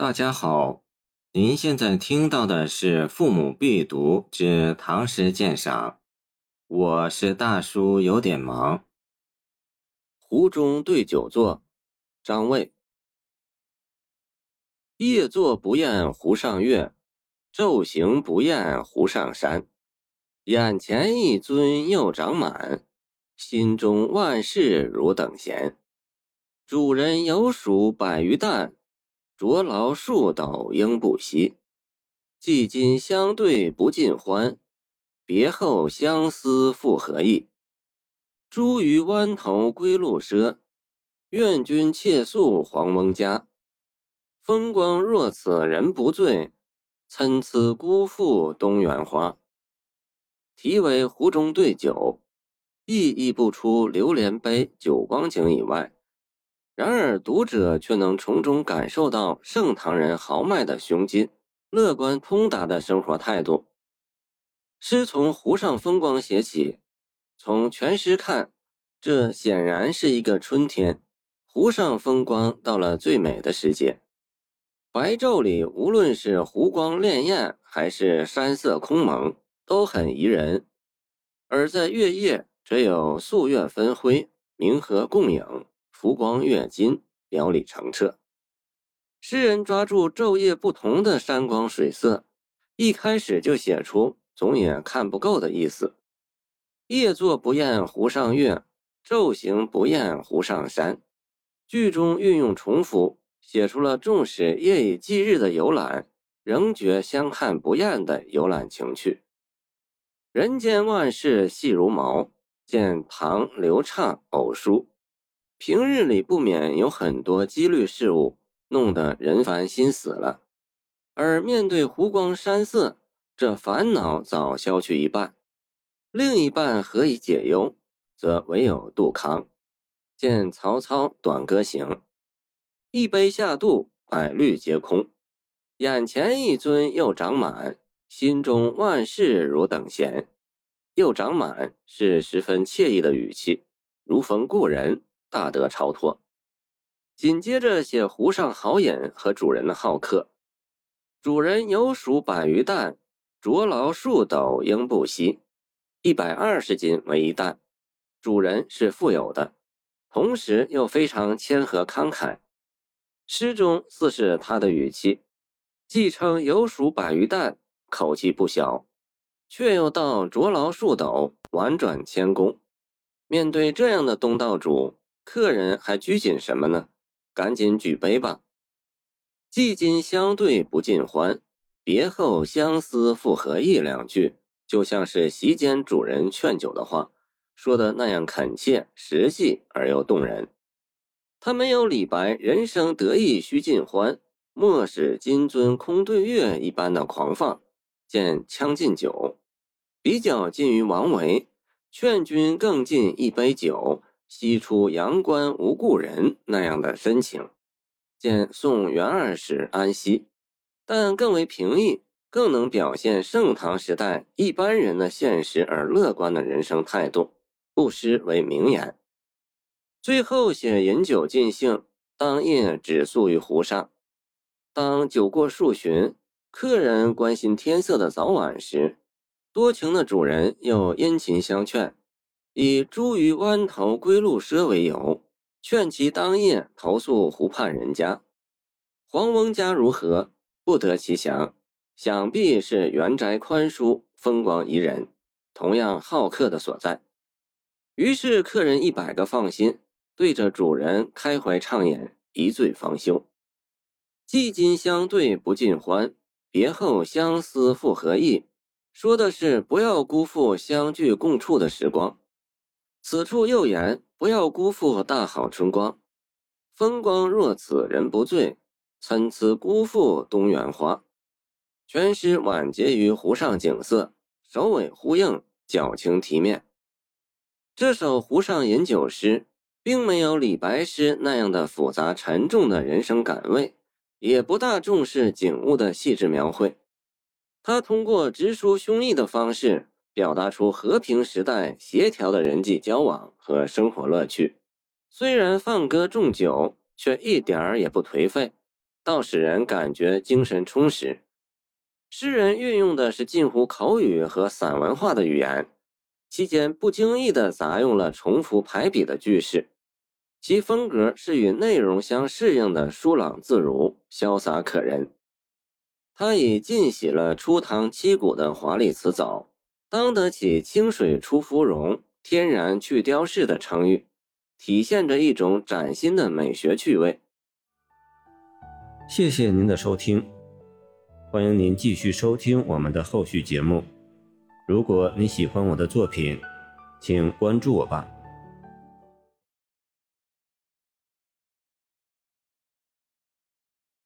大家好，您现在听到的是《父母必读之唐诗鉴赏》，我是大叔，有点忙。湖中对酒坐，张卫。夜坐不厌湖上月，昼行不厌湖上山。眼前一樽又长满，心中万事如等闲。主人有黍百余担。着劳数斗应不息，既今相对不尽欢，别后相思复何意？茱萸湾头归路赊，愿君妾宿黄翁家。风光若此人不醉，参差辜负东园花。题为《湖中对酒》，意译不出流连杯、酒光景以外。然而，读者却能从中感受到盛唐人豪迈的胸襟、乐观通达的生活态度。诗从湖上风光写起，从全诗看，这显然是一个春天，湖上风光到了最美的时节。白昼里，无论是湖光潋滟，还是山色空蒙，都很宜人；而在月夜，则有素月分辉，明和共影。浮光跃金，表里澄澈。诗人抓住昼夜不同的山光水色，一开始就写出总也看不够的意思。夜坐不厌湖上月，昼行不厌湖上山。句中运用重复，写出了纵使夜以继日的游览，仍觉相看不厌的游览情趣。人间万事细如毛，见唐刘畅偶书。平日里不免有很多机虑事物，弄得人烦心死了。而面对湖光山色，这烦恼早消去一半。另一半何以解忧？则唯有杜康。见曹操《短歌行》：“一杯下肚，百虑皆空；眼前一樽又长满，心中万事如等闲。”又长满是十分惬意的语气，如逢故人。大德超脱。紧接着写湖上好饮和主人的好客。主人有黍百余担，着劳数斗应不息。一百二十斤为一担。主人是富有的，同时又非常谦和慷慨。诗中似是他的语气，既称有黍百余担，口气不小，却又道着劳数斗，婉转谦恭。面对这样的东道主。客人还拘谨什么呢？赶紧举杯吧！既今相对不尽欢，别后相思复何意？两句就像是席间主人劝酒的话，说的那样恳切、实际而又动人。他没有李白“人生得意须尽欢，莫使金樽空对月”一般的狂放，见《将进酒》，比较近于王维“劝君更尽一杯酒”。西出阳关无故人那样的深情，见宋元二使安西，但更为平易，更能表现盛唐时代一般人的现实而乐观的人生态度，不失为名言。最后写饮酒尽兴，当夜止宿于湖上。当酒过数巡，客人关心天色的早晚时，多情的主人又殷勤相劝。以茱萸湾头归路赊为由，劝其当夜投宿湖畔人家。黄翁家如何？不得其详，想必是园宅宽舒，风光宜人，同样好客的所在。于是客人一百个放心，对着主人开怀畅饮，一醉方休。既今相对不尽欢，别后相思复何意？说的是不要辜负相聚共处的时光。此处又言不要辜负大好春光，风光若此人不醉，参差辜负东园花。全诗晚结于湖上景色，首尾呼应，矫情题面。这首湖上饮酒诗，并没有李白诗那样的复杂沉重的人生感味，也不大重视景物的细致描绘。他通过直抒胸臆的方式。表达出和平时代协调的人际交往和生活乐趣。虽然放歌纵酒，却一点儿也不颓废，倒使人感觉精神充实。诗人运用的是近乎口语和散文化的语言，期间不经意地杂用了重复排比的句式，其风格是与内容相适应的疏朗自如、潇洒可人。他以尽洗了初唐七古的华丽词藻，当得起“清水出芙蓉，天然去雕饰”的成语，体现着一种崭新的美学趣味。谢谢您的收听，欢迎您继续收听我们的后续节目。如果你喜欢我的作品，请关注我吧。